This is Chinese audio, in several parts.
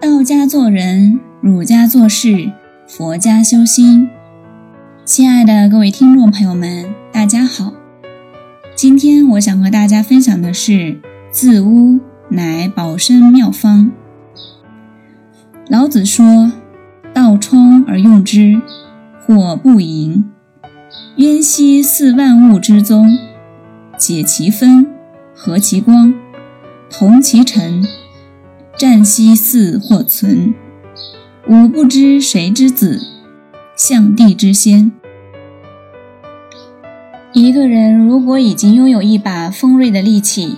道家做人，儒家做事，佛家修心。亲爱的各位听众朋友们，大家好。今天我想和大家分享的是“自污乃保身妙方”。老子说：“道冲而用之，或不盈。渊兮似万物之宗，解其分，和其光，同其尘。”战兮似或存，吾不知谁之子，象帝之先。一个人如果已经拥有一把锋锐的利器，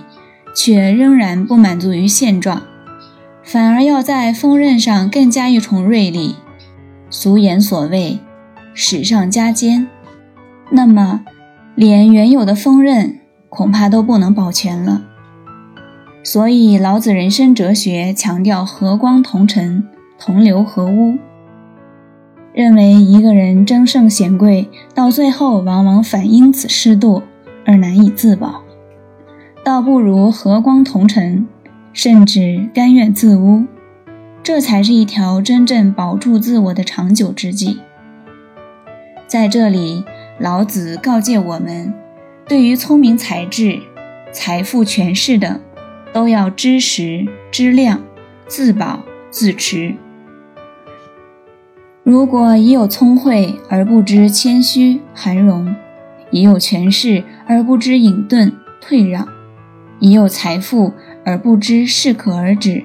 却仍然不满足于现状，反而要在锋刃上更加一重锐利，俗言所谓“史上加坚”，那么连原有的锋刃恐怕都不能保全了。所以，老子人生哲学强调和光同尘，同流合污。认为一个人争胜显贵，到最后往往反因此失堕而难以自保，倒不如和光同尘，甚至甘愿自污，这才是一条真正保住自我的长久之计。在这里，老子告诫我们，对于聪明才智、财富、权势等。都要知时知量，自保自持。如果已有聪慧而不知谦虚含容，已有权势而不知隐遁退让，已有财富而不知适可而止，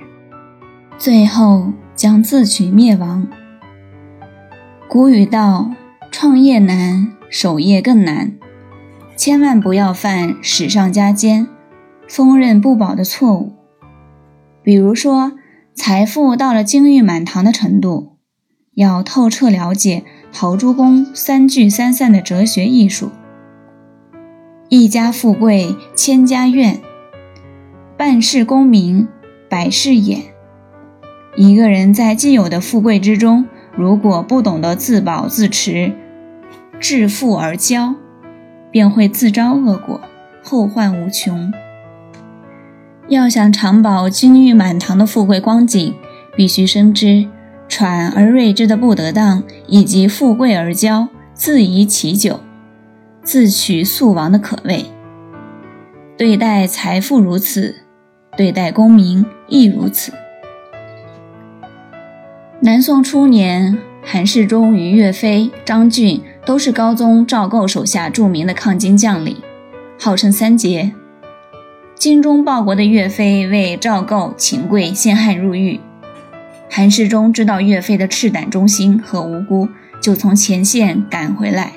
最后将自取灭亡。古语道：“创业难，守业更难。”千万不要犯史上加奸。丰刃不保的错误，比如说，财富到了金玉满堂的程度，要透彻了解陶朱公三聚三散的哲学艺术。一家富贵千家怨，半世功名百世眼。一个人在既有的富贵之中，如果不懂得自保自持，致富而骄，便会自招恶果，后患无穷。要想长保金玉满堂的富贵光景，必须深知喘而锐之的不得当，以及富贵而骄、自遗其久、自取速亡的可畏。对待财富如此，对待功名亦如此。南宋初年，韩世忠与岳飞、张俊都是高宗赵构手下著名的抗金将领，号称三杰。精忠报国的岳飞为赵构、秦桧陷害入狱，韩世忠知道岳飞的赤胆忠心和无辜，就从前线赶回来，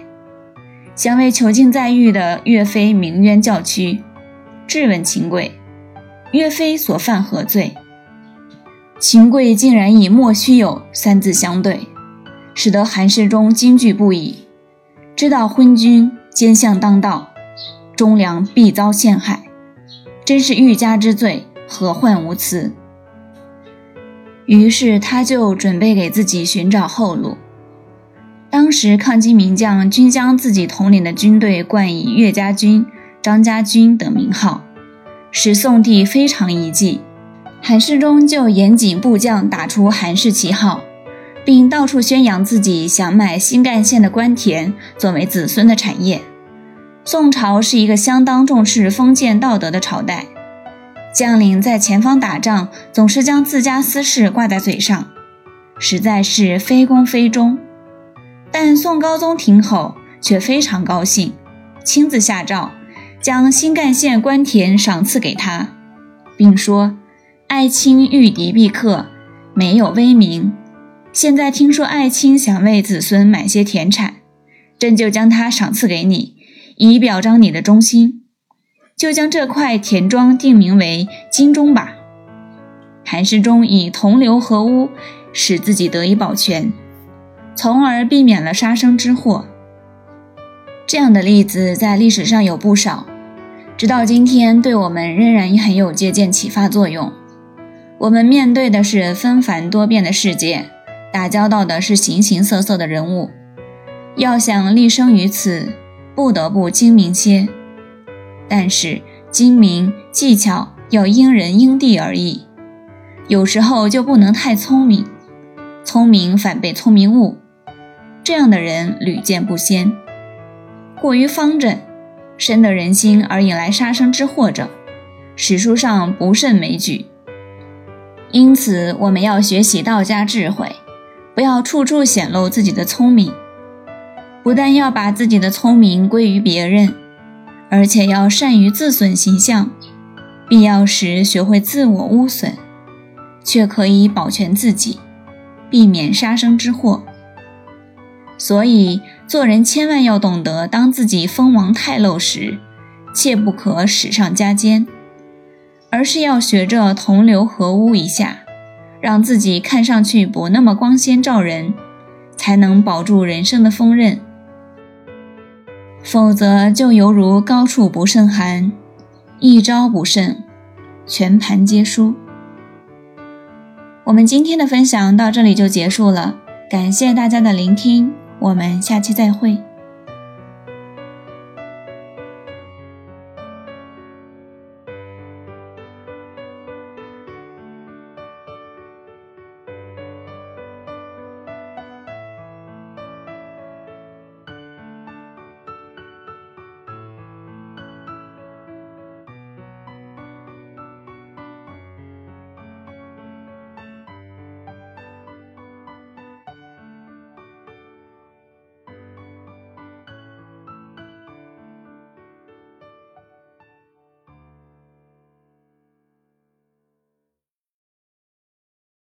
想为囚禁在狱的岳飞鸣冤叫屈，质问秦桧：岳飞所犯何罪？秦桧竟然以“莫须有”三字相对，使得韩世忠惊惧不已，知道昏君奸相当道，忠良必遭陷害。真是欲加之罪，何患无辞？于是他就准备给自己寻找后路。当时抗金名将均将自己统领的军队冠以岳家军、张家军等名号，使宋帝非常疑忌。韩世忠就严谨部将打出韩氏旗号，并到处宣扬自己想买新干线的官田作为子孙的产业。宋朝是一个相当重视封建道德的朝代，将领在前方打仗总是将自家私事挂在嘴上，实在是非公非忠。但宋高宗听后却非常高兴，亲自下诏将新干线官田赏赐给他，并说：“爱卿御敌必克，没有威名。现在听说爱卿想为子孙买些田产，朕就将它赏赐给你。”以表彰你的忠心，就将这块田庄定名为金钟吧。韩世忠以同流合污，使自己得以保全，从而避免了杀身之祸。这样的例子在历史上有不少，直到今天，对我们仍然很有借鉴启发作用。我们面对的是纷繁多变的世界，打交道的是形形色色的人物，要想立身于此。不得不精明些，但是精明技巧要因人因地而异。有时候就不能太聪明，聪明反被聪明误。这样的人屡见不鲜。过于方正，深得人心而引来杀身之祸者，史书上不胜枚举。因此，我们要学习道家智慧，不要处处显露自己的聪明。不但要把自己的聪明归于别人，而且要善于自损形象，必要时学会自我污损，却可以保全自己，避免杀生之祸。所以，做人千万要懂得，当自己锋芒太露时，切不可使上加尖，而是要学着同流合污一下，让自己看上去不那么光鲜照人，才能保住人生的锋刃。否则，就犹如高处不胜寒，一招不慎，全盘皆输。我们今天的分享到这里就结束了，感谢大家的聆听，我们下期再会。